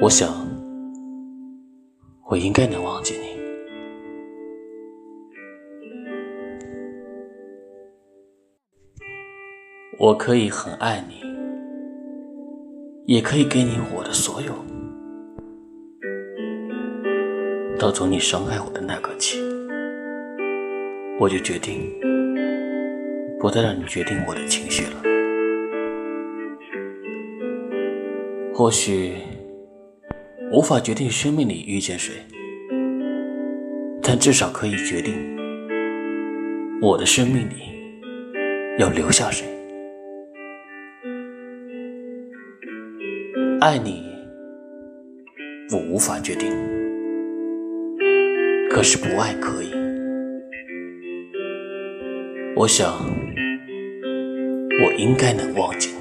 我想，我应该能忘记你。我可以很爱你，也可以给你我的所有。到从你伤害我的那刻起，我就决定不再让你决定我的情绪了。或许。无法决定生命里遇见谁，但至少可以决定我的生命里要留下谁。爱你，我无法决定，可是不爱可以。我想，我应该能忘记。